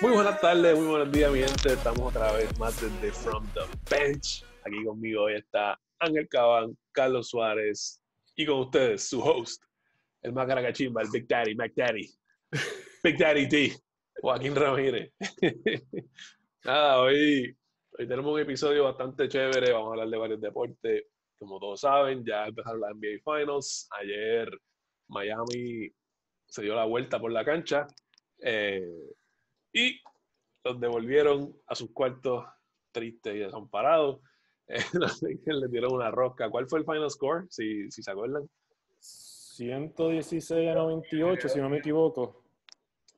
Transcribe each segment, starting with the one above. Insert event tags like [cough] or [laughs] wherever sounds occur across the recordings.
Muy buenas tardes, muy buenos días, mi gente. Estamos otra vez más desde From the Bench. Aquí conmigo hoy está Ángel Cabán, Carlos Suárez y con ustedes su host, el más caracachimba, el Big Daddy, Mac Daddy, Big Daddy T, Joaquín Ramírez. [laughs] Nada, hoy, hoy tenemos un episodio bastante chévere. Vamos a hablar de varios deportes. Como todos saben, ya empezaron las NBA Finals. Ayer Miami se dio la vuelta por la cancha. Eh, y los devolvieron a sus cuartos tristes y desamparados. [laughs] Eh, le dieron una rosca. ¿Cuál fue el final score? Si, si se acuerdan. 116 a 98, si no me equivoco.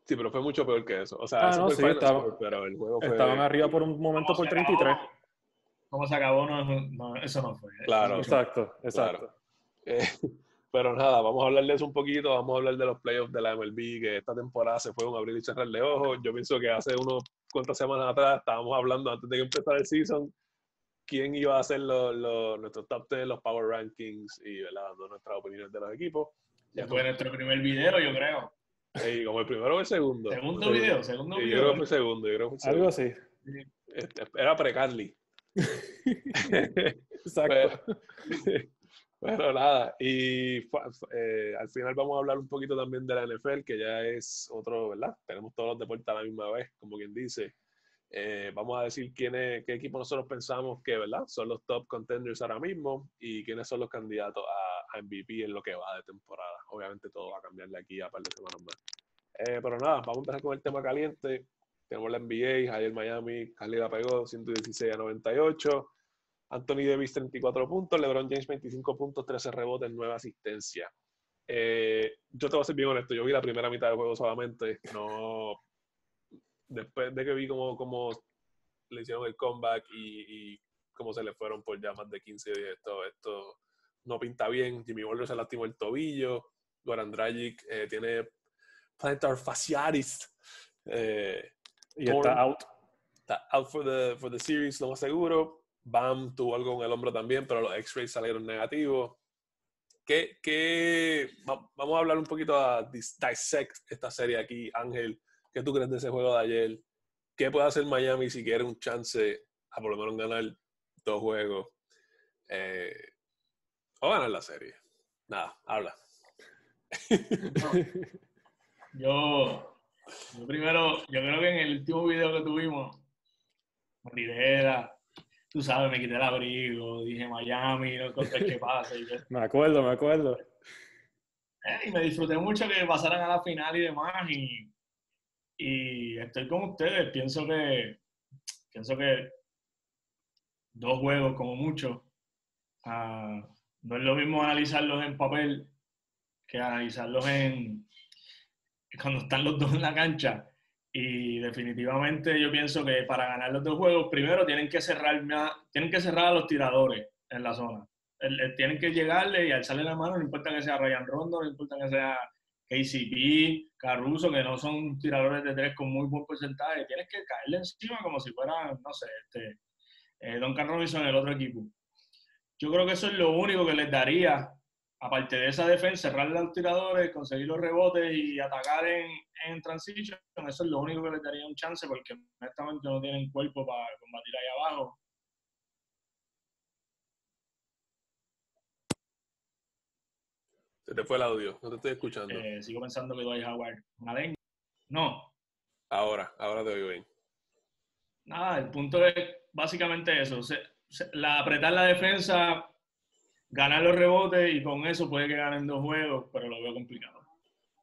Sí, pero fue mucho peor que eso. O sea, Ah, no, fue sí, estaba- score, pero el juego fue. Estaban arriba por un momento por 33. ¿Cómo se acabó? No, no, eso no fue. Claro. Exacto, exacto. Eh, pero nada, vamos a hablar de eso un poquito. Vamos a hablar de los playoffs de la MLB, que esta temporada se fue un abrir y cerrar de ojos. Yo pienso que hace unos cuantas semanas atrás estábamos hablando antes de que empezara el season quién iba a ser los, los- nuestros top 10, los power rankings y ¿verdad? dando nuestras opiniones de los equipos. Ya fue nuestro primer video, yo creo. Y como el primero o el segundo. Segundo video, segundo Sí, yo video. creo que fue el segundo. Yo creo que fue el Algo así. Este, Era pre-Carly. [laughs] Exacto. Pero, pero nada, y eh, al final vamos a hablar un poquito también de la NFL, que ya es otro, ¿verdad? Tenemos todos los deportes a la misma vez, como quien dice. Eh, vamos a decir quiénes, qué equipos nosotros pensamos que, ¿verdad? Son los top contenders ahora mismo y quiénes son los candidatos a, a MVP en lo que va de temporada. Obviamente todo va a cambiar de aquí a par de semanas más. Eh, pero nada, vamos a empezar con el tema caliente. Tenemos la NBA, ayer Miami, Cali la pegó 116 a 98. Anthony Davis 34 puntos, LeBron James 25 puntos, 13 rebotes, 9 asistencias. Eh, yo te voy a ser bien honesto, yo vi la primera mitad del juego solamente, no después de que vi cómo, cómo le hicieron el comeback y, y cómo se le fueron por ya más de 15 días, esto, esto no pinta bien. Jimmy Butler se lastimó el tobillo, Goran Dragic eh, tiene plantar fasciitis, eh, Y está out. está out for the, for the series, lo más seguro. Bam tuvo algo en el hombro también, pero los X-rays salieron negativos. ¿Qué, qué, va- vamos a hablar un poquito a dis- dissect esta serie aquí, Ángel. ¿Qué tú crees de ese juego de ayer? ¿Qué puede hacer Miami si quiere un chance a por lo menos ganar dos juegos? Eh, o ganar la serie. Nada, habla. Yo, yo primero, yo creo que en el último video que tuvimos, Rivera, tú sabes, me quité el abrigo, dije Miami, no encontré qué pasa. Me acuerdo, me acuerdo. eh, y me disfruté mucho que pasaran a la final y demás. Y, y estoy con ustedes. Pienso que, pienso que dos juegos como mucho. Ah, no es lo mismo analizarlos en papel que analizarlos en cuando están los dos en la cancha. Y definitivamente yo pienso que para ganar los dos juegos, primero tienen que cerrar tienen que cerrar a los tiradores en la zona. Tienen que llegarle y alzarle la mano, no importa que sea Ryan Rondo, no importa que sea KCP, Caruso, que no son tiradores de tres con muy buen porcentaje. Tienes que caerle encima como si fuera, no sé, este, eh, Duncan Robinson el otro equipo. Yo creo que eso es lo único que les daría, aparte de esa defensa, cerrar a los tiradores, conseguir los rebotes y atacar en, en transition. Eso es lo único que les daría un chance porque honestamente no tienen cuerpo para combatir ahí abajo. Se te fue el audio, no te estoy escuchando. Eh, sigo pensando que Dwight Howard una lengua. No, Ahora, ahora te oigo bien. nada, el punto es básicamente eso. se- se- la, apretar la defensa, ganar los rebotes y con eso puede que ganen dos juegos, pero lo veo complicado.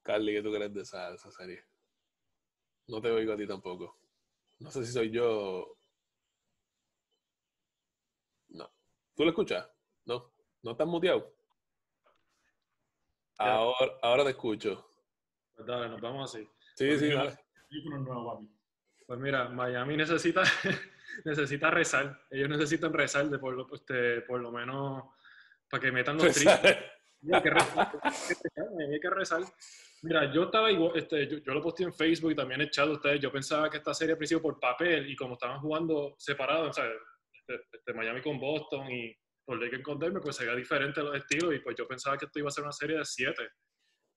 Carly, ¿qué tú crees de esa, de esa serie? No te oigo a ti tampoco. No sé si soy yo. No. ¿Tú lo escuchas? No. ¿No estás muteado? Ahora, ahora te escucho. Pues dale, nos vamos así. Sí, sí, dale. Teléfono nuevo, papi. Pues mira, Miami necesita, [laughs] necesita rezar. Ellos necesitan rezar de por, lo, este, por lo menos para que metan los triples. Hay que rezar, hay que. Mira, yo estaba igual, este, yo, yo lo posté en Facebook y también he echado a ustedes. Yo pensaba que esta serie al principio por papel y como estaban jugando separados, o sea, este, este, Miami con Boston y por Lakers con Denver, pues sería diferente los estilos y pues yo pensaba que esto iba a ser una serie de siete.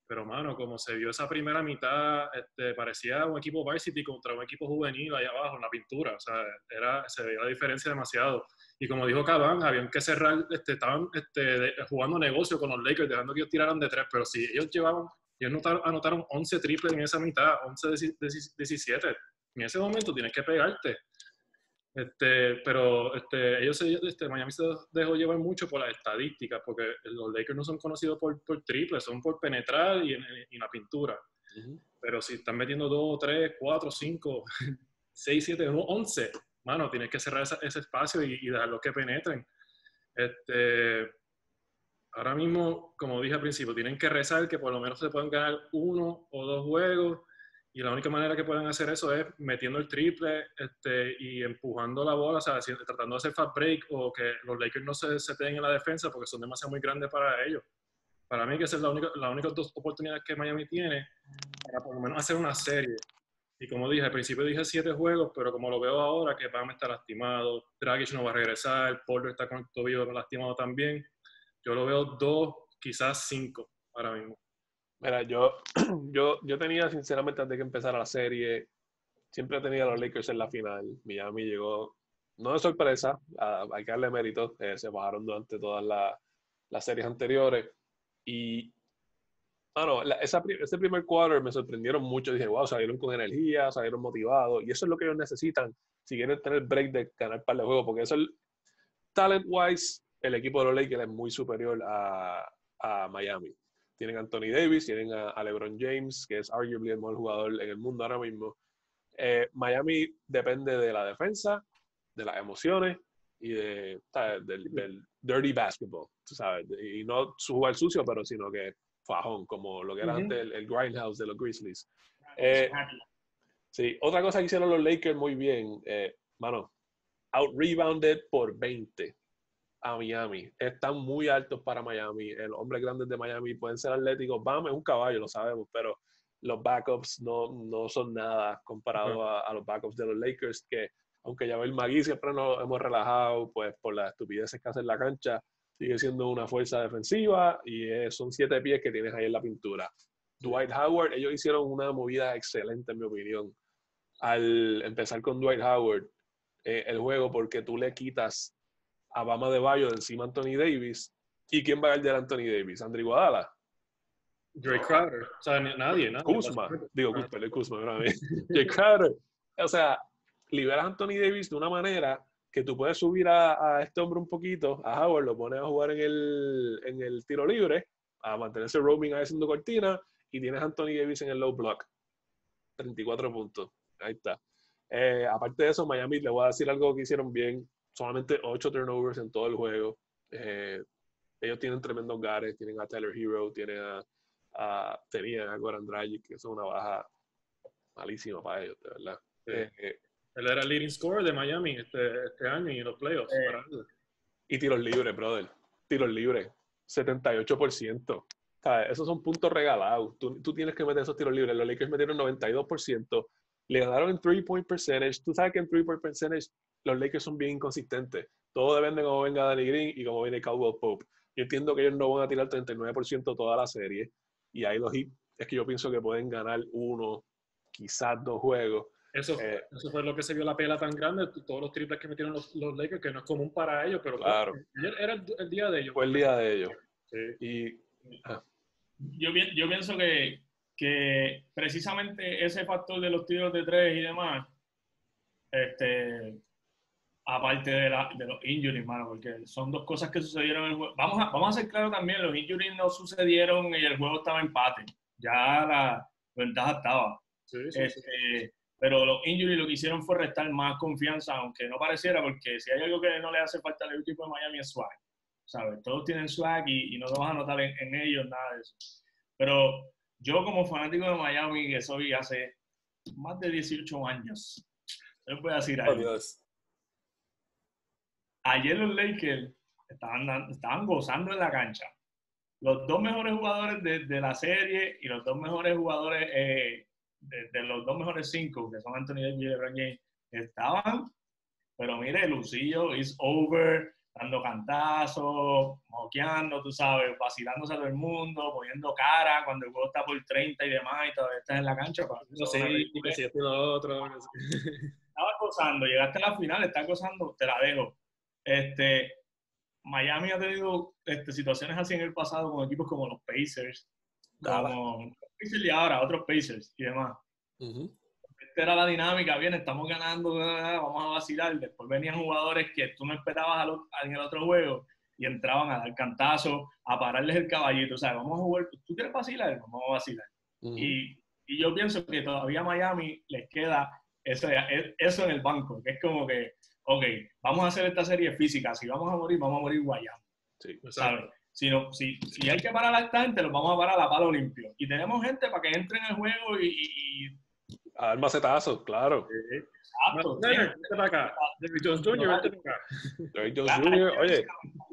Pero, mano, como se vio esa primera mitad, este, parecía un equipo varsity contra un equipo juvenil allá abajo en la pintura. O sea, era, se veía la diferencia demasiado. Y como dijo Cabán, habían que cerrar, este, estaban este, jugando negocio con los Lakers, dejando que ellos tiraran de tres. Pero si ellos llevaban, ellos anotaron, 11 triples en esa mitad, 11 17. En ese momento tienes que pegarte. Este, pero este, ellos este, Miami se dejó llevar mucho por las estadísticas, porque los Lakers no son conocidos por, por triples, son por penetrar y en, la pintura. Pero si están metiendo 2, 3, 4, 5, 6, 7, 11, mano, tienes que cerrar ese, espacio y, y dejarlos que penetren. Este, ahora mismo, como dije al principio, tienen que rezar que por lo menos se puedan ganar uno o dos juegos y la única manera que pueden hacer eso es metiendo el triple este, y empujando la bola, o sea, tratando de hacer fast break o que los Lakers no se, se en la defensa porque son demasiado muy grandes para ellos. Para mí que esa es la única, las únicas dos oportunidades que Miami tiene para por lo menos hacer una serie. Y como dije, al principio dije siete juegos, pero como lo veo ahora, que Pam está lastimado, Dragic no va a regresar, Porter está con el tobillo lastimado también, yo lo veo dos, quizás cinco ahora mismo. Mira, yo, [clears throat] yo, yo tenía, sinceramente, antes de que empezara la serie, siempre tenía a los Lakers en la final. Miami llegó, no de sorpresa, hay que darle mérito, eh, se bajaron durante todas las series anteriores. Y, bueno, ese primer quarter me sorprendieron mucho. Dije, wow, salieron con energía, salieron motivados. Y eso es lo que ellos necesitan si quieren tener break de ganar par de juegos, porque eso, talent-wise, el equipo de los Lakers es muy superior a, a Miami. Tienen a Anthony Davis, tienen a, LeBron James, que es arguably el mejor jugador en el mundo ahora mismo. Eh, Miami depende de la defensa, de las emociones y de, del, dirty basketball, sabes. Y no su jugar sucio, pero sino que fajón, como lo que era antes el, grindhouse de los Grizzlies. Eh, sí, otra cosa que hicieron los Lakers muy bien, eh, mano, out-rebounded por 20 a Miami. Están muy altos para Miami. Los hombres grandes de Miami pueden ser atléticos. Bam es un caballo, lo sabemos, pero los backups no, no son nada comparado a, los backups de los Lakers, que aunque ya el Magui siempre nos hemos relajado, pues por las estupideces que hace en la cancha, sigue siendo una fuerza defensiva y son siete pies que tienes ahí en la pintura. Dwight Howard, ellos hicieron una movida excelente, en mi opinión, al empezar con Dwight Howard eh, el juego, porque tú le quitas a Bama de Bayo de encima Anthony Davis. ¿Y quién va a de Anthony Davis? ¿Andri Guadala? Drake Crowder. O sea, nadie, ¿no? Kuzma. Digo, Kuzma, Kuzma, Drake [laughs] Crowder. O sea, liberas a Anthony Davis de una manera que tú puedes subir a, este hombre un poquito, a Howard, lo pones a jugar en el, en el tiro libre, a mantenerse roaming ahí haciendo cortina, y tienes a Anthony Davis en el low block. 34 puntos. Ahí está. Eh, aparte de eso, Miami, le voy a decir algo que hicieron bien solamente 8 turnovers en todo el juego. Eh, ellos tienen tremendos gares, tienen a Tyler Hero, tienen a, a tenían a Goran Dragic, que es una baja malísima para ellos, de verdad. Eh, él era el leading scorer de Miami este, este año y en los playoffs. y tiros libres, brother. Tiros libres. 78%. Esos son puntos regalados. Tú, tú, tienes que meter esos tiros libres. Los Lakers metieron 92%. Le ganaron en three-point percentage. Tú sabes que en three-point percentage los Lakers son bien inconsistentes. Todo depende de cómo venga Danny Green y cómo viene Cowboy Pope. Yo entiendo que ellos no van a tirar 39% toda la serie. Y ahí los hits es que yo pienso que pueden ganar uno, quizás dos juegos. Eso, eh, eso fue lo que se vio la pela tan grande, todos los triples que metieron los, los Lakers, que no es común para ellos, pero claro. era el, día de ellos. Fue el día de ellos. Y, yo, yo pienso que, que precisamente ese factor de los tiros de tres y demás, este, aparte de, la, de los injuries, mano, porque son dos cosas que sucedieron en el juego. Vamos a, vamos a ser claros también, los injuries no sucedieron y el juego estaba empate. Ya la ventaja estaba. Este, pero los injuries lo que hicieron fue restar más confianza, aunque no pareciera, porque si hay algo que no le hace falta al equipo de Miami es swag. ¿Sabes? Todos tienen swag y, no lo vas a notar en, ellos nada de eso. Pero yo como fanático de Miami, que soy hace más de 18 años, les voy a decir algo. Ayer los Lakers estaban, estaban gozando en la cancha. Los dos mejores jugadores de, la serie y los dos mejores jugadores eh, de, los dos mejores cinco, que son Anthony Davis y LeBron James, estaban, pero mire, Lucillo is over, dando cantazos, moqueando, tú sabes, vacilándose a todo el mundo, poniendo cara cuando el juego está por 30 y demás y todavía estás en la cancha. Para No sé, [laughs] si esto lo otro. Estabas gozando, llegaste a la final, estás gozando, te la dejo. Este, Miami ha tenido este, situaciones así en el pasado con equipos como los Pacers, como Pacers y ahora otros Pacers y demás. Ujú. Esta era la dinámica, bien, estamos ganando, vamos a vacilar. Después venían jugadores que tú no esperabas en el otro juego y entraban a dar cantazos, a pararles el caballito. O sea, vamos a jugar, ¿tú quieres vacilar? Vamos a vacilar. Ujú. Y, y yo pienso que todavía a Miami les queda eso, eso en el banco, que es como que, ok, vamos a hacer esta serie física, si vamos a morir, vamos a morir guayando, Sí. ¿sabes? Si, no, si, si hay que parar a esta gente, los vamos a parar a palo limpio. Y tenemos gente para que entre en el juego y... y- y- A dar macetazos, claro. exacto, vente para acá. David Jones Jr., vente para acá. Derrick Jones Jr., oye,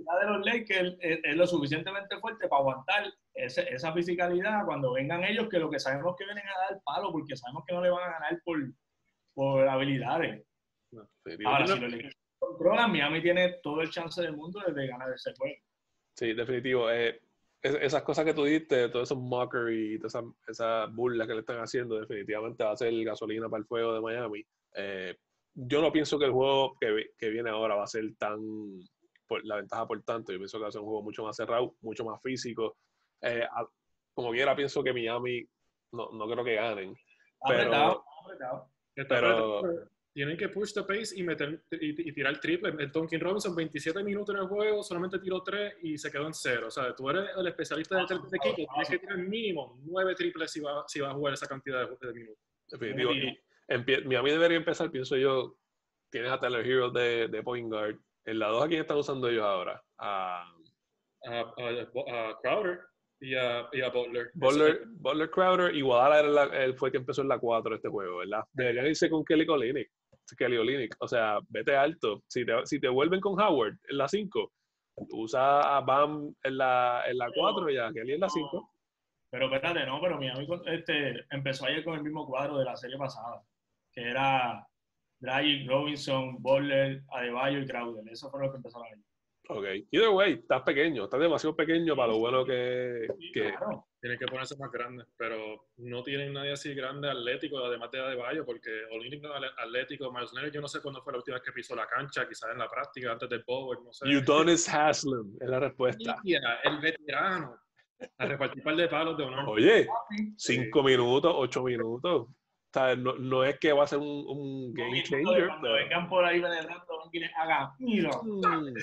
La de los Lakers es, es lo suficientemente fuerte para aguantar ese- esa fisicalidad cuando vengan ellos, que lo que sabemos que vienen a dar palo, porque sabemos que no le van a ganar por, por habilidades. Ahora, si los Lakers controlan, Miami tiene todo el chance del mundo de ganar ese juego. Sí, definitivo. Eh, es- esas cosas que tú diste, todos esos mockery todas esas esa burlas que le están haciendo, definitivamente va a ser gasolina para el fuego de Miami. Eh, yo no pienso que el juego que, que viene ahora va a ser tan por, la ventaja por tanto. Yo pienso que va a ser un juego mucho más cerrado, mucho más físico. Eh, a- como quiera, pienso que Miami no, no creo que ganen. Pero- Apretado, Pero- apretado, pero Tienen que push the pace y, meter, y, y tirar triple. El Tonkin Robinson, 27 minutos en el juego, solamente tiró 3 y se quedó en 0. O sea, tú eres el especialista de triples de equipo, tienes que tirar mínimo 9 triples si vas si va a jugar esa cantidad de, de minutos. Bien. Y Miami debería empezar, pienso yo. Tienes a Tyler Hero de, de point guard. En la 2, ¿a quién están usando ellos ahora? A A, a- a Crowder y a, y a Butler. Butler, Butler Crowder. Igual era la- él fue el que empezó en la 4 este juego, ¿verdad? Deberían irse con Kelly Olynyk. Kelly Olynyk. O sea, vete alto. Si te, si te vuelven con Howard en la 5, usa a Bam en la, en la 4 y a Kelly en la 5. Pero espérate, no, pero Miami con- este, empezó ayer con el mismo cuadro de la serie pasada, que era Dragic, Robinson, Butler, Adebayo y Crowder. Eso fue lo que empezaron ayer. Ok. Either way, estás pequeño. Estás demasiado pequeño para lo bueno que. que Claro. Tienen que ponerse más grandes, pero no tienen nadie así grande atlético, además de Adebayo, porque no ale- atlético, Miles Leonard, yo no sé cuándo fue la última vez que pisó la cancha, quizás en la práctica, antes del Power, no sé. Udonis Haslem es la respuesta. El veterano, a repartir par de palos de honor. Oye, cinco minutos, ocho minutos. O sea, no, no es que va a ser un, un game changer, Cuando pero vengan por ahí penetrando, ven que les haga, mira. mm,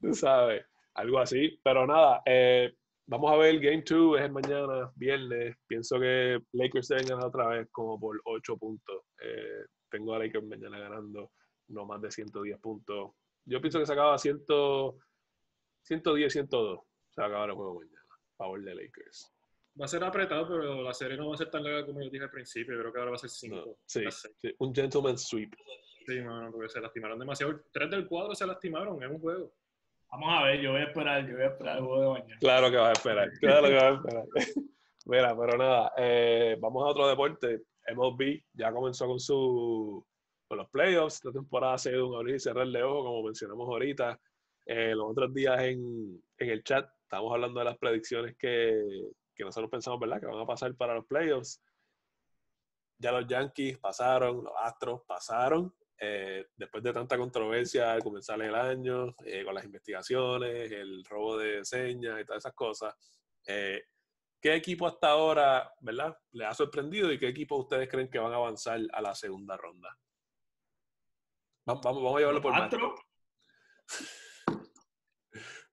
tú sabes, algo así. Pero nada, eh, vamos a ver, Game 2 es el mañana, viernes. Pienso que Lakers deben ganar otra vez como por 8 puntos. Eh, tengo a Lakers mañana ganando no más de 110 puntos. Yo pienso que se acaba 100, 110, 102. Se va a acabar el juego mañana. Favor de Lakers. Va a ser apretado, pero la serie no va a ser tan larga como yo dije al principio, yo creo que ahora va a ser No, 5. sí, sí, un gentleman sweep. Sí, mano, porque se lastimaron demasiado. Tres del cuadro se lastimaron en un juego. Vamos a ver, yo voy a esperar, yo voy a esperar el juego de mañana. Claro que vas a esperar, claro que vas a esperar. [laughs] Mira, pero nada, eh, vamos a otro deporte. MLB ya comenzó con su con los playoffs. Esta temporada ha sido un abrir y cerrar de ojo, como mencionamos ahorita. Eh, los otros días en, en el chat estábamos hablando de las predicciones que, que nosotros pensamos, ¿verdad? Que van a pasar para los playoffs. Ya los Yankees pasaron, los Astros pasaron. Eh, después de tanta controversia al comenzar el año, eh, con las investigaciones, el robo de señas y todas esas cosas, eh, ¿qué equipo hasta ahora, verdad, les ha sorprendido y qué equipo ustedes creen que van a avanzar a la segunda ronda? Vamos, vamos, vamos a llevarlo por ronda. [laughs]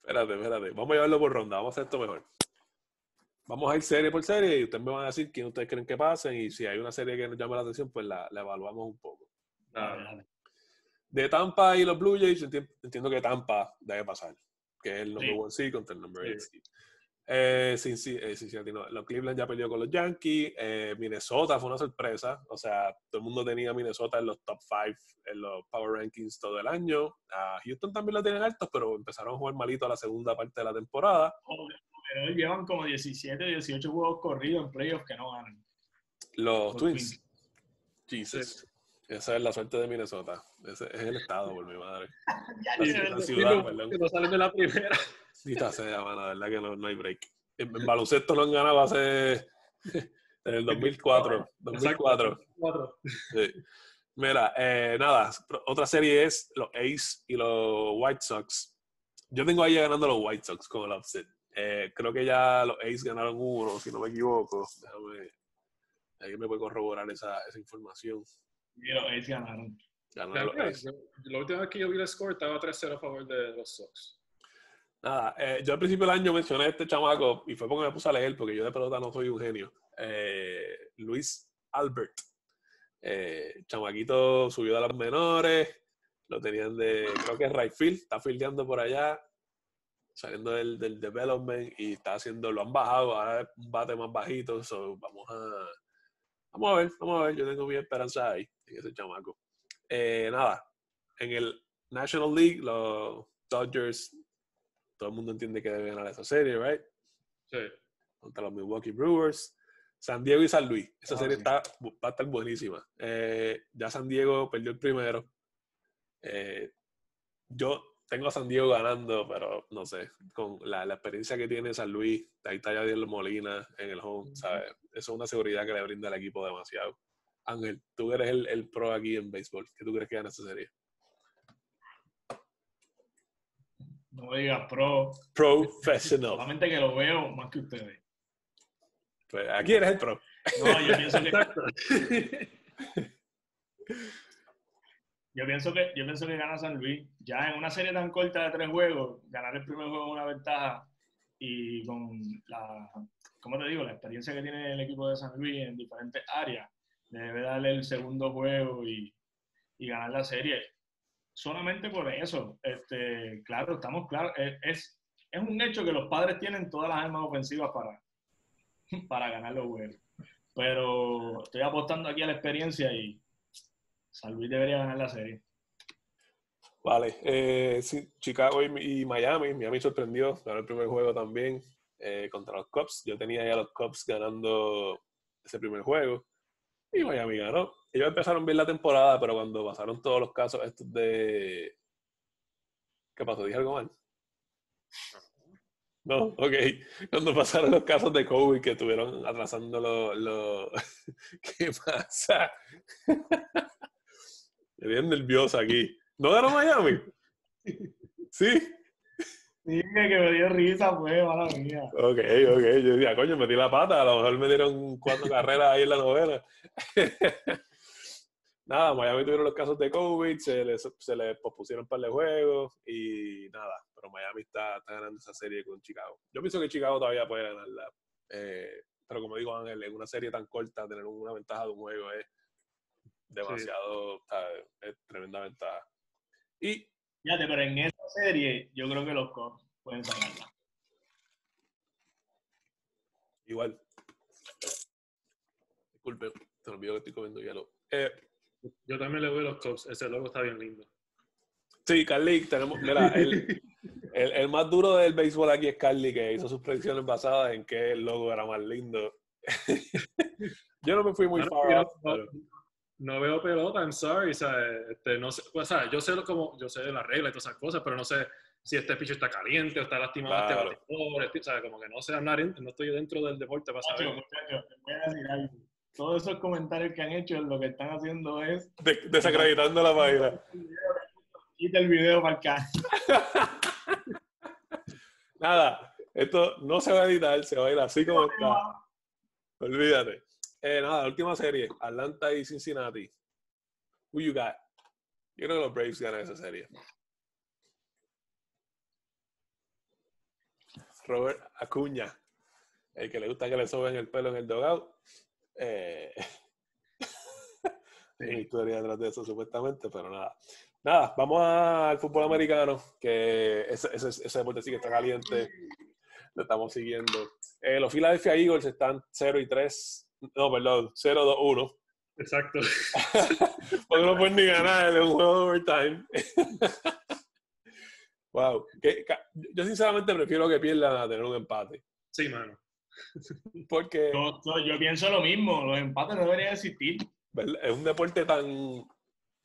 Espérate, espérate. Vamos a llevarlo por ronda. Vamos a hacer esto mejor. Vamos a ir serie por serie y ustedes me van a decir quién ustedes creen que pasen y si hay una serie que nos llama la atención, pues la, la evaluamos un poco. De Tampa y los Blue Jays, enti- entiendo que Tampa debe pasar, que es el number Sí. one seed contra el number eight Sí. seed. Eh, eh, no, los Cleveland ya perdió con los Yankees. eh, Minnesota fue una sorpresa. O sea, todo el mundo tenía a Minnesota en los top 5 en los Power Rankings todo el año. A Houston también lo tienen altos, pero empezaron a jugar malito a la segunda parte de la temporada. Pero hoy llevan como 17, 18 juegos corridos en playoffs que no ganan. Los Los Twins. Jesus. Esa es la suerte de Minnesota. Ese es el estado, por mi madre. [laughs] Ya, La, ni- la ciudad, perdón. que no salen de la primera. Maldita sea, mano, la verdad que no, no hay break. En, en baloncesto no han ganado hace. [laughs] En el 2004. 2004. Cuatro. Sí. Mira, eh, nada, otra serie es los Ace y los White Sox. Yo tengo ahí ganando los White Sox con el upset. Eh, creo que ya los Ace ganaron uno, si no me equivoco. Déjame. Alguien me puede corroborar esa, esa información. Y los A's ganaron. Ganaron los La última vez que yo vi el score estaba 3-0 a favor de los Sox. Nada, eh, yo al principio del año mencioné a este chamaco y fue porque me puse a leer, porque yo de pelota no soy un genio. Eh, Luis Albert. Eh, chamaquito subió de las menores, lo tenían de, creo que es right field, está fildeando por allá, saliendo del, del development y está haciendo, lo han bajado, ahora es un bate más bajito, so vamos a, vamos a ver, vamos a ver, yo tengo mi esperanza ahí, en ese chamaco. Eh, nada, en el National League, los Dodgers todo el mundo entiende que deben ganar esa serie, ¿right? Sí. Contra los Milwaukee Brewers. San Diego y San Luis. Esa Ah, serie sí. está, va a estar buenísima. Eh, ya San Diego perdió el primero. Eh, yo tengo a San Diego ganando, pero no sé, con la, la experiencia que tiene San Luis, ahí está Yadier Molina en el home, ¿sabes? Eso es una seguridad que le brinda al equipo demasiado. Ángel, tú eres el, el pro aquí en béisbol. ¿Qué tú crees que gana esta serie? No me digas pro. Professional. Solamente que lo veo más que ustedes. Pues aquí eres el pro. No, yo pienso que. [laughs] yo pienso que, yo pienso que gana San Luis. Ya en una serie tan corta de tres juegos, ganar el primer juego es una ventaja y con la, ¿cómo te digo? La experiencia que tiene el equipo de San Luis en diferentes áreas, debe darle el segundo juego y, y ganar la serie. Solamente por eso, este, claro, estamos claros, es, es un hecho que los padres tienen todas las armas ofensivas para, para ganar los juegos. Pero estoy apostando aquí a la experiencia y San Luis debería ganar la serie. Vale, eh, sí, Chicago y, Miami. Miami sorprendió, ganó el primer juego también eh, contra los Cubs. Yo tenía ya los Cubs ganando ese primer juego y Miami ganó. Ellos empezaron bien la temporada, pero cuando pasaron todos los casos estos de... ¿Qué pasó? ¿Dije algo mal? No, ok. Cuando pasaron los casos de COVID que estuvieron atrasando los... los- [laughs] ¿Qué pasa? Me bien nervioso aquí. ¿No ganó Miami? Sí. Sí, que me dio risa, pues, mala mía. Ok, ok. Yo decía, coño, metí la pata. A lo mejor me dieron cuatro carreras ahí en la novela. [laughs] nada, Miami tuvieron los casos de COVID, se les, se les pospusieron un par de juegos y nada. Pero Miami está, está ganando esa serie con Chicago. Yo pienso que Chicago todavía puede ganarla. Eh, pero como digo, Ángel, en una serie tan corta, tener una ventaja de un juego es demasiado, sea, es tremenda ventaja. Y Fíjate, pero en esta serie yo creo que los Cubs pueden sacarla. Igual. Disculpe, te olvidó que estoy comiendo hielo. Eh, Yo también le voy a los Cubs. Ese logo está bien lindo. sí, Carly, tenemos. Mira, el, el, el más duro del béisbol aquí es Carly, que hizo sus predicciones basadas en que el logo era más lindo. [laughs] Yo no me fui muy Claro, far yo out, no, pero- no veo pelota, I'm sorry. Este, no sé, o sea, yo sé lo- como, yo sé la regla y todas esas cosas, pero no sé si este picho está caliente o está lastimado Claro. este bateador, este- o sea, como que no sé hablar, en- no estoy dentro del deporte para Muchachos, saber. muchachos, te voy a decir algo. Todos esos comentarios que han hecho lo que están haciendo es de- desacreditando la página. quita el video para acá. Nada, esto no se va a editar, se va a ir así como está. Olvídate. Eh, nada, la última serie, Atlanta y Cincinnati. Who you got? Yo creo que los Braves ganan esa serie. Robert Acuña, el que le gusta que le soben el pelo en el dogout. Eh, [laughs] historia detrás de eso, supuestamente, pero nada. Nada, vamos al fútbol americano, que ese, ese, ese deporte sí que está caliente. Lo estamos siguiendo. Eh, los Philadelphia Eagles están 0 y 3. No, perdón, 0-2-1. Exacto. [laughs] Porque no pueden ni ganar en un juego de overtime. [laughs] wow. Que- yo sinceramente prefiero que pierdan a tener un empate. Sí, mano. Porque Yo, pienso lo mismo, los empates no deberían existir. es un deporte tan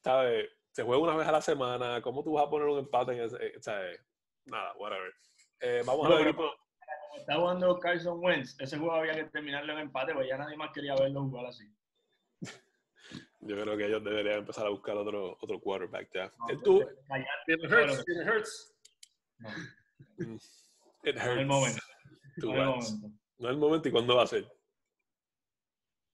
¿sabes? Se juega una vez a la semana, ¿cómo tú vas a poner un empate en ese? eh, ¿sabes? Nada, whatever. Eh, vamos No, a ver. pero como está jugando Carson Wentz, ese juego había que terminarlo en empate, pues ya nadie más quería verlo jugar así. [laughs] Yo creo que ellos deberían empezar a buscar otro, otro quarterback ya. No, tuvo- callar, Jalen Hurts, Jalen Hurts. no, [laughs] it no es el hurts momento. No es el momento. No es el momento y cuándo va a ser.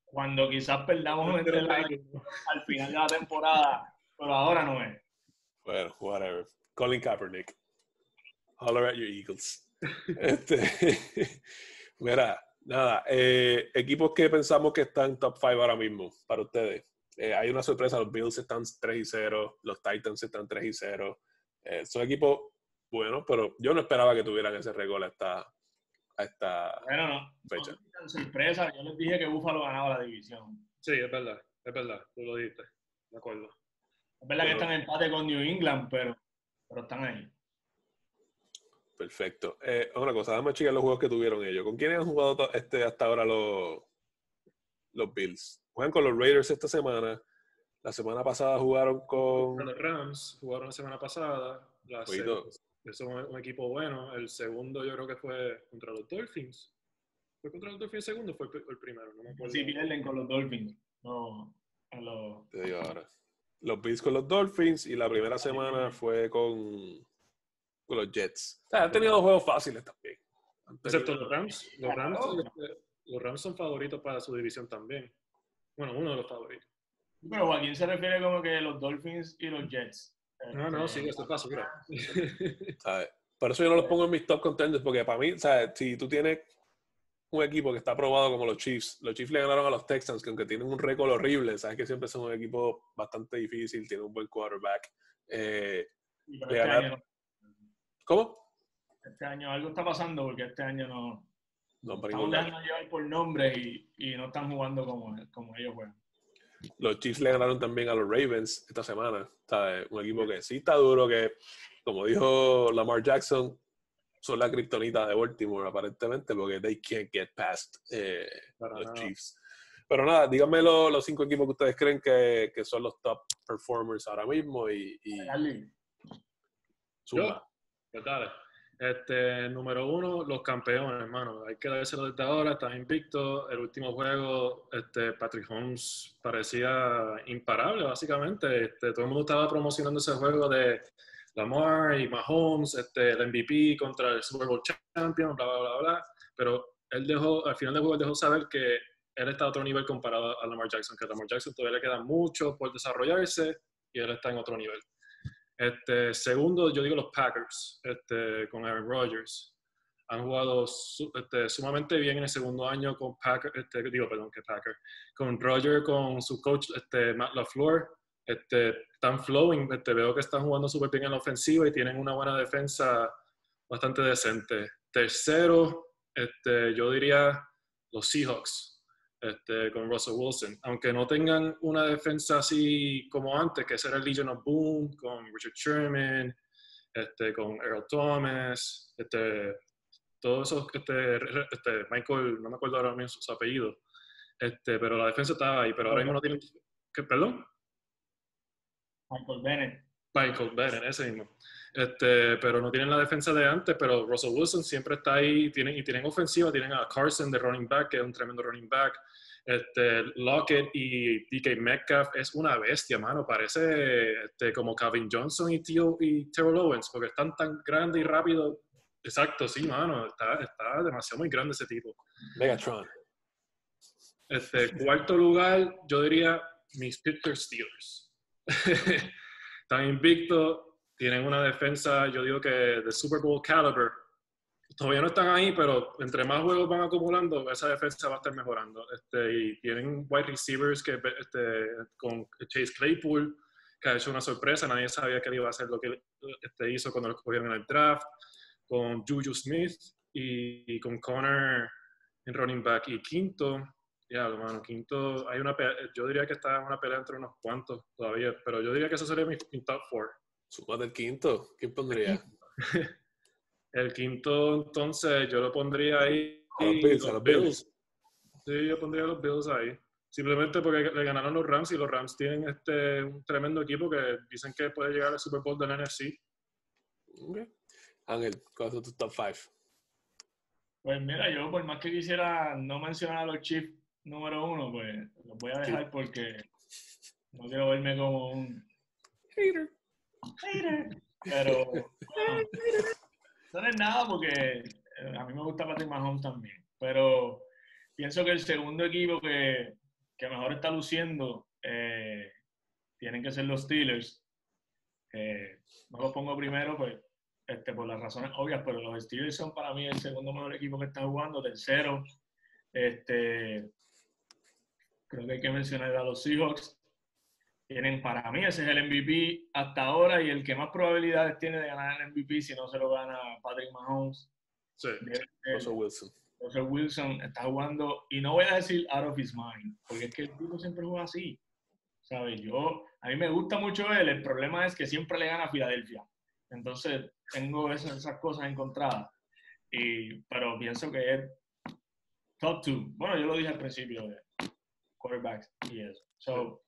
Cuando quizás perdamos entre la- al final de la temporada, pero ahora no es. Bueno, whatever. Colin Kaepernick. Holler at your Eagles. Este, [laughs] mira, nada. eh, equipos que pensamos que están top 5 ahora mismo para ustedes. Eh, hay una sorpresa, los Bills están 3 y 0, los Titans están 3 y 0. Eh, son equipos buenos, pero yo no esperaba que tuvieran ese récord a esta, a esta Bueno, no. fecha. no tan sorpresa. Yo les dije que Buffalo ganaba la división. Sí, es verdad, es verdad, tú lo dijiste. De acuerdo. Es verdad que Pero- están en empate con New England, pero, pero están ahí. Perfecto. Eh, otra cosa, dame checar los juegos que tuvieron ellos. ¿Con quiénes han jugado este, hasta ahora los, los Bills? Juegan con los Raiders esta semana. La semana pasada jugaron con... Los Rams jugaron la semana pasada. La es un, un equipo bueno. El segundo yo creo que fue contra los Dolphins. ¿Fue contra los Dolphins el segundo o fue el, pri- el primero? No me acuerdo. Si pierden con los Dolphins. No, los- Te digo ahora. Los Bills con los Dolphins y la primera semana fue con, con los Jets. O sea, han tenido juegos fáciles también. Excepto los Rams. Los Rams, Claro. este, los Rams son favoritos para su división también. Bueno, uno de los favoritos. Pero Joaquín se refiere como que los Dolphins y los Jets. No, no, Este, sí, eso pasa, mira. ¿sabes? Por eso yo no los pongo en mis top contenders, porque para mí, ¿sabes? si tú tienes un equipo que está aprobado como los Chiefs, los Chiefs le ganaron a los Texans, que aunque tienen un récord horrible, sabes que siempre son un equipo bastante difícil, tienen un buen quarterback. Eh, de este, ganar- año, ¿Cómo? este año algo está pasando porque este año no. No, Estamos dejando llevar por nombre y, y no están jugando como, como ellos juegan. Los Chiefs le ganaron también a los Ravens esta semana. ¿sabes? Un equipo que sí está duro, que como dijo Lamar Jackson, son la kriptonita de Baltimore aparentemente, porque they can't get past eh, los nada. Chiefs. Pero nada, díganme lo- los cinco equipos que ustedes creen que, que son los top performers ahora mismo y, y suma. Dale. Este, número uno, los campeones, hermano. Hay que dárselo desde ahora, están invictos. El último juego, este, Patrick Holmes parecía imparable, básicamente. Este, todo el mundo estaba promocionando ese juego de Lamar y Mahomes, este, el MVP contra el Super Bowl Champion, bla, bla, bla, bla. Pero él dejó, al final del juego, él dejó saber que él está a otro nivel comparado a Lamar Jackson, que a Lamar Jackson todavía le queda mucho por desarrollarse y él está en otro nivel. Este, segundo, yo digo los Packers, este, con Aaron Rodgers. Han jugado su- este, sumamente bien en el segundo año con Packer, este, digo, perdón, que Packer, con Rodgers, con su coach este, Matt LaFleur. Este, están flowing, veo que están jugando súper bien en la ofensiva y tienen una buena defensa bastante decente. Tercero, yo diría los Seahawks este, con Russell Wilson. Aunque no tengan una defensa así como antes, que el Legion of Boom, con Richard Sherman, este, con Earl Thomas, este, todos esos, este, este, Michael, no me acuerdo ahora mismo su apellido, este, pero la defensa estaba ahí, pero ahora mismo no tienen, ¿qué, perdón? Michael Bennett. Ese mismo. Este, pero no tienen la defensa de antes, pero Russell Wilson siempre está ahí tienen, y tienen ofensiva, tienen a Carson de running back, que es un tremendo running back. Este, Lockett y DK Metcalf es una bestia, mano. Parece este, como Calvin Johnson y, Tio, y Terrell Owens, porque están tan grandes y rápidos. Exacto, sí, mano. Está, está demasiado muy grande ese tipo. Megatron. Este, cuarto lugar, yo diría mis Pittsburgh Steelers. [laughs] Están invictos, tienen una defensa, yo digo que de Super Bowl caliber. Todavía no están ahí, pero entre más juegos van acumulando, esa defensa va a estar mejorando. Este, y tienen wide receivers que, este, con Chase Claypool, que ha hecho una sorpresa. Nadie sabía que él iba a hacer lo que este, hizo cuando lo cogieron en el draft. Con Juju Smith y, y con Connor en running back. Y quinto, ya, mano, quinto, hay una yo diría que está en una pelea entre unos cuantos todavía, pero yo diría que eso sería mi, mi top four. Suma del quinto. ¿Quién pondría? [laughs] El quinto, entonces, yo lo pondría ahí. A los Bills, a los Bills. Sí, yo pondría a los Bills ahí. simplemente porque le ganaron los Rams y los Rams tienen este un tremendo equipo que dicen que puede llegar al Super Bowl del NFC. Okay. Ángel, ¿cuál es tu top 5? Pues mira, yo por más que quisiera no mencionar a los Chiefs número uno, pues los voy a dejar porque no quiero verme como un Hater. hater. Pero bueno, no es nada porque eh, a mí me gusta Patrick Mahomes también. Pero pienso que el segundo equipo que, que mejor está luciendo eh, tienen que ser los Steelers. Eh, no los pongo primero, pues, este, por las razones obvias, pero los Steelers son para mí el segundo mejor equipo que está jugando. Tercero, este, creo que hay que mencionar a los Seahawks. Tienen, para mí, ese es el MVP hasta ahora y el que más probabilidades tiene de ganar el MVP si no se lo gana Patrick Mahomes. Sí. Russell Wilson. Russell Wilson está jugando, y no voy a decir out of his mind, porque es que el tipo siempre juega así. ¿Sabes? Yo, a mí me gusta mucho él, el problema es que siempre le gana a Filadelfia. Entonces, tengo esas, esas cosas encontradas. Y, pero pienso que es top two. Bueno, yo lo dije al principio de quarterbacks y eso. So,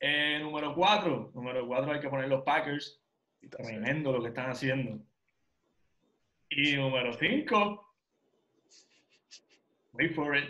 eh, número cuatro. Número cuatro hay que poner los Packers. Tremendo lo que están haciendo. Y número cinco. Wait for it.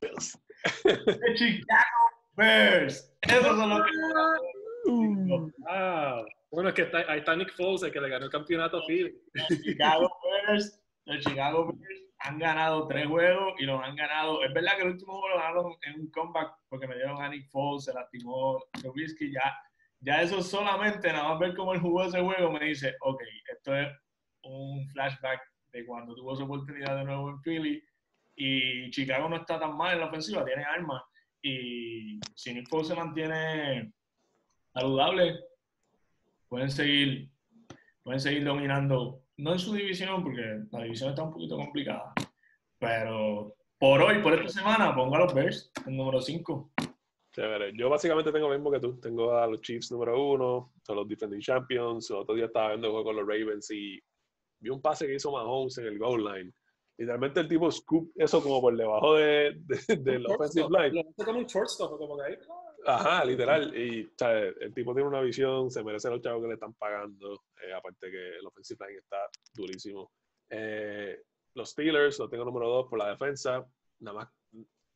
Bills. [laughs] The Chicago Bears. Esos son los que. Ah, bueno, es que está, ahí está Nick Foles, el que le ganó el campeonato a Philly. Los Chicago Bears. Los Chicago Bears han ganado tres juegos y los han ganado. Es verdad que el último juego lo ganaron en un comeback porque me dieron a Nick Foles, se lastimó Trubisky. Ya, ya eso solamente, nada más ver cómo él jugó ese juego, me dice, ok, esto es un flashback de cuando tuvo su oportunidad de nuevo en Philly. Y Chicago no está tan mal en la ofensiva, tiene armas. Y si Nick Foles se mantiene saludable, pueden seguir, pueden seguir dominando, no en su división, porque la división está un poquito complicada, pero por hoy, por esta semana, pongo a los Bears en número 5. Chévere. Yo básicamente tengo lo mismo que tú. Tengo a los Chiefs número uno, son los defending champions. El otro día estaba viendo el juego con los Ravens y vi un pase que hizo Mahomes en el goal line. Literalmente el tipo scoop eso como por debajo de, de- del offensive line. Lo hace como un shortstop, como que ahí. Ajá, literal. Y el tipo tiene una visión, se merece los chavos que le están pagando. eh, aparte que el offensive line está durísimo. Eh, los Steelers los tengo número dos por la defensa. Nada más,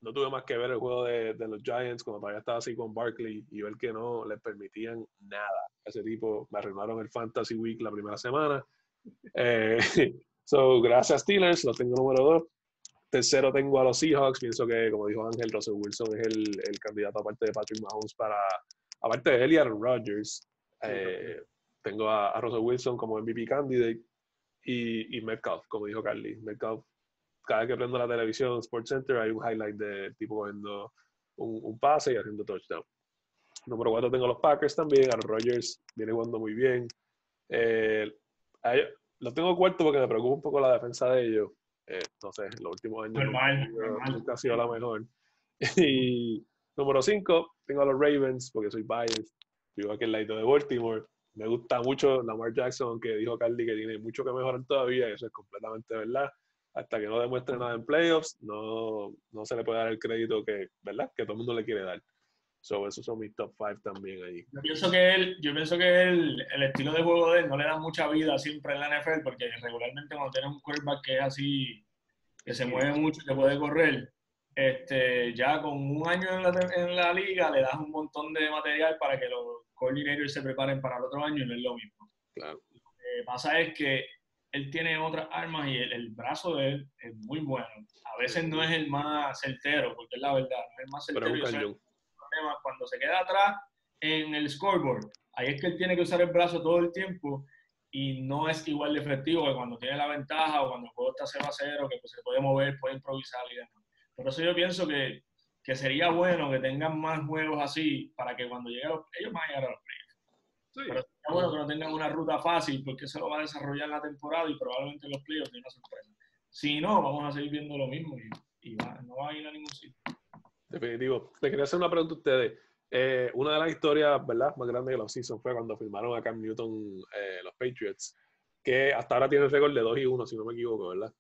no tuve más que ver el juego de, los Giants cuando todavía estaba así con Barkley y ver que no les permitían nada. Ese tipo me arruinaron el Fantasy Week la primera semana. Eh, [laughs] so, gracias Steelers, los tengo número dos. Tercero tengo a los Seahawks. Pienso que, como dijo Ángel, Russell Wilson es el, el candidato aparte de Patrick Mahomes para, aparte de él y Aaron Rodgers. eh, tengo a, a Russell Wilson como MVP candidate y, y Metcalf, como dijo Carly. Metcalf, cada vez que prendo la televisión, Sports Center, hay un highlight de tipo cogiendo un, un pase y haciendo touchdown. Número cuatro tengo a los Packers también. Aaron Rodgers viene jugando muy bien. Eh, ellos- los tengo cuarto porque me preocupa un poco la defensa de ellos. Eh, no sé, en los últimos años Normal, nunca- normal. nunca ha sido la mejor. [laughs] Y número 5, tengo a los Ravens porque soy biased. Vivo aquí al lado de Baltimore. Me gusta mucho Lamar Jackson, aunque dijo Carly que tiene mucho que mejorar todavía, y eso es completamente verdad. Hasta que no demuestre nada en playoffs, no, no se le puede dar el crédito que, ¿verdad? que todo el mundo le quiere dar. So, esos son mis top 5 también ahí. Yo pienso que él, yo pienso que él, el estilo de juego de él no le da mucha vida siempre en la NFL, porque regularmente cuando tienes un quarterback que es así, que se mueve mucho y que puede correr, este, ya con un año en la, en la liga le das un montón de material para que los coordinators se preparen para el otro año y no es lo mismo. Claro. Lo que pasa es que él tiene otras armas y el, el brazo de él es muy bueno. A veces no es el más certero, porque es la verdad, no es el más Pero certero. es un cañón. Cuando se queda atrás en el scoreboard. Ahí es que él tiene que usar el brazo todo el tiempo y no es igual de efectivo que cuando tiene la ventaja o cuando el juego está 0 a 0, que pues, se puede mover, puede improvisar y demás. Por eso yo pienso que, que sería bueno que tengan más juegos así para que cuando llegue a los, ellos van a llegar a los playoffs. Sí. Pero sería bueno que no tengan una ruta fácil porque eso lo va a desarrollar la temporada y probablemente en los playoffs tiene una sorpresa. Si no, vamos a seguir viendo lo mismo y, y va- no va a ir a ningún sitio. Definitivo. Te quería hacer una pregunta a ustedes. Eh, una de las historias, ¿verdad?, más grandes de los seasons fue cuando firmaron a Cam Newton eh, los Patriots, que hasta ahora tiene el récord de 2 y 1, si no me equivoco, ¿verdad?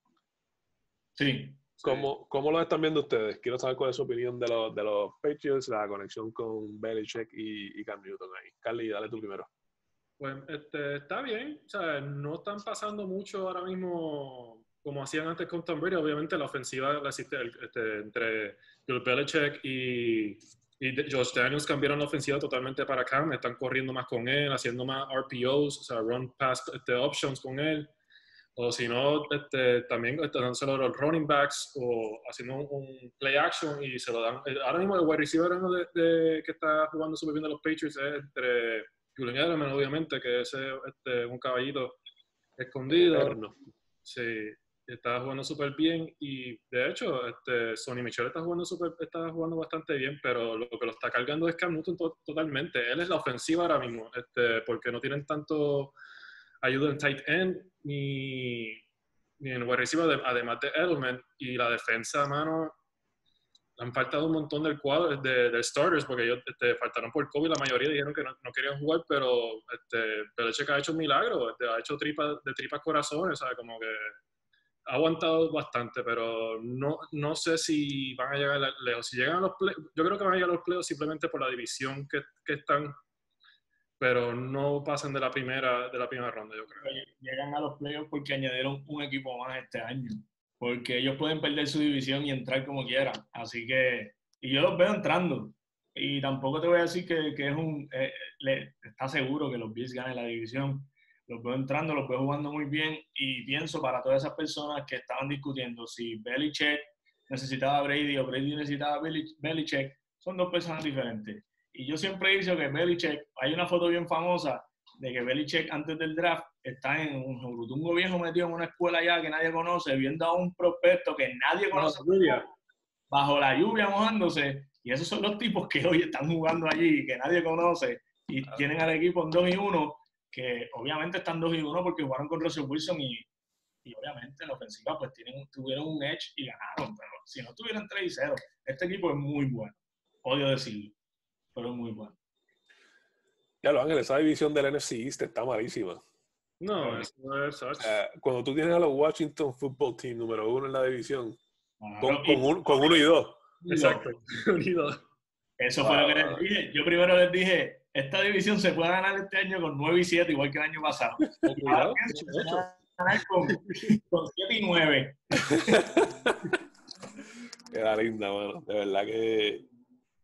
Sí, ¿Cómo, ¿Cómo, lo están viendo ustedes? Quiero saber cuál es su opinión de los, de los Patriots, la conexión con Belichick y, y Cam Newton ahí. Carly, dale tú primero. Pues este, está bien, o sea, no están pasando mucho ahora mismo como hacían antes con Tom Brady. Obviamente la ofensiva la existe, este, entre Bill Belichick y, y Josh Daniels cambiaron la ofensiva totalmente para Cam. Están corriendo más con él, haciendo más RPOs, o sea, run pass este, options con él. O si no, este, también este, dándoselo a los running backs o haciendo un, play action y se lo dan. Eh, ahora mismo el wide receiver de, que está jugando súper bien de los Patriots es entre Julian Edelman, obviamente, que es este, un caballito escondido. Sí, está jugando súper bien y de hecho este, Sonny Michel está jugando, super, está jugando bastante bien, pero lo que lo está cargando es Cam Newton totalmente. Él es la ofensiva ahora mismo, este, porque no tienen tanto ayuda en tight end ni, ni en wide receiver, además de Edelman y la defensa, mano, han faltado un montón del cuadro de, de starters porque ellos este, faltaron por COVID, la mayoría dijeron que no, querían jugar, pero este, Belichick ha hecho un milagro, este, ha hecho tripas de tripas corazones, ¿sabes? Como que ha aguantado bastante, pero no, no sé si van a llegar lejos. Si llegan a los yo creo que van a llegar a los playoffs simplemente por la división que, que, están, pero no pasan de la primera de la primera ronda, yo creo. Llegan a los playoffs porque añadieron un equipo más este año, porque ellos pueden perder su división y entrar como quieran, así que y yo los veo entrando. Y tampoco te voy a decir que, que es un eh, está seguro que los Bills ganen la división, los veo entrando, los veo jugando muy bien y pienso para todas esas personas que estaban discutiendo si Belichick necesitaba a Brady o Brady necesitaba a Belichick, son dos personas diferentes. Y yo siempre he dicho que Belichick, hay una foto bien famosa de que Belichick antes del draft está en un grutungo viejo metido en una escuela ya que nadie conoce, viendo a un prospecto que nadie conoce, bajo la lluvia mojándose, y esos son los tipos que hoy están jugando allí, que nadie conoce, y tienen al equipo en 2 y 1, que obviamente están 2 y 1 porque jugaron con Russell Wilson y, y obviamente en la ofensiva pues tienen, tuvieron un edge y ganaron, pero si no tuvieran 3 y 0, este equipo es muy bueno, odio decirlo, pero es muy bueno. Ya lo Ángel, esa división del NFC East está malísima. No, eso no es uh, Cuando tú tienes a los Washington Football Team número uno en la división, con, con, con, uno y dos. Exacto, [laughs] uno y dos. Eso fue lo que les dije. Yo primero les dije, esta división se puede ganar este año con 9 y 7, igual que el año pasado. [laughs] Ganar con, con 7 y 9. [laughs] Queda linda, mano. De verdad que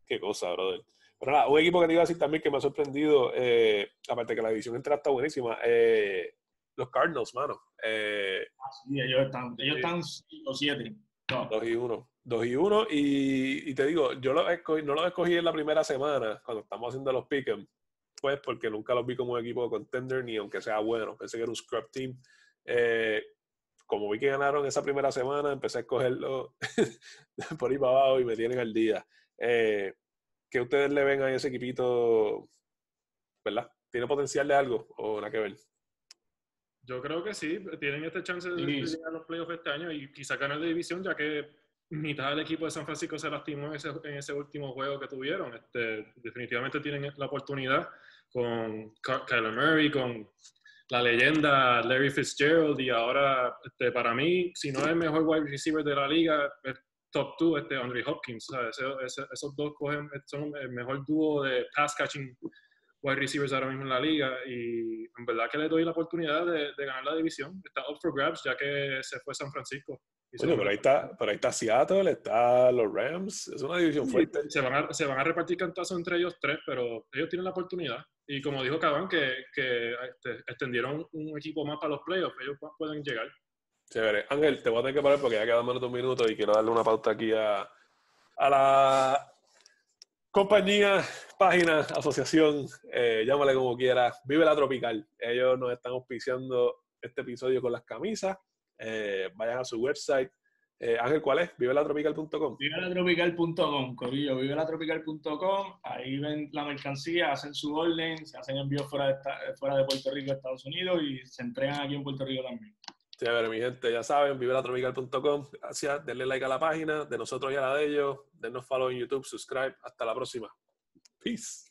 qué cosa, brother. Pero nada, un equipo que te iba a decir también que me ha sorprendido, eh, aparte que la división entera está buenísima, eh, los Cardinals, mano. Eh, ah, sí, ellos están, ellos están 5 7. 2 y 1. 2 y 1. Y, te digo, yo lo no los escogí en la primera semana, cuando estamos haciendo los pick'em, pues porque nunca los vi como un equipo de contender, ni aunque sea bueno. Pensé que era un scrub team. Eh, como vi que ganaron esa primera semana, empecé a escogerlo [laughs] por ahí para abajo y me tienen al día. Eh, ¿Qué ustedes le ven a ese equipito? ¿Verdad? ¿Tiene potencial de algo o nada que ver? Yo creo que sí, tienen este chance de llegar a los playoffs este año y quizá ganar la división, ya que mitad del equipo de San Francisco se lastimó en ese, en ese último juego que tuvieron. Este, definitivamente tienen la oportunidad con Kyler Murray, con la leyenda Larry Fitzgerald y ahora, este, para mí, si no es el mejor wide receiver de la liga, es top 2 este Andre Hopkins. esos dos cogen, son el mejor dúo de pass catching wide receivers ahora mismo en la liga y en verdad que le doy la oportunidad de, de ganar la división. Está up for grabs ya que se fue San Francisco. Bueno, pero ahí, está, pero ahí está Seattle, está los Rams, es una división fuerte. Se van, a, se van a repartir cantazos entre ellos tres, pero ellos tienen la oportunidad. Y como dijo Cabán, que, que este, extendieron un equipo más para los playoffs, ellos pueden llegar. Chévere. Ángel, te voy a tener que parar porque ya quedan menos de un minuto y quiero darle una pauta aquí a, a la compañía, página, asociación, eh, llámale como quiera, Vive la Tropical. Ellos nos están auspiciando este episodio con las camisas. Eh, vayan a su website. Eh, Ángel, ¿cuál es? Vivelatropical.com. Vivelatropical.com, Corillo, vivelatropical.com. Ahí ven la mercancía, hacen su orden, se hacen envíos fuera de, fuera de Puerto Rico, Estados Unidos y se entregan aquí en Puerto Rico también. Ver, mi gente, ya saben, vivelatropical.com. Gracias, denle like a la página, de nosotros y a la de ellos. Denos follow en YouTube, subscribe. Hasta la próxima. Peace.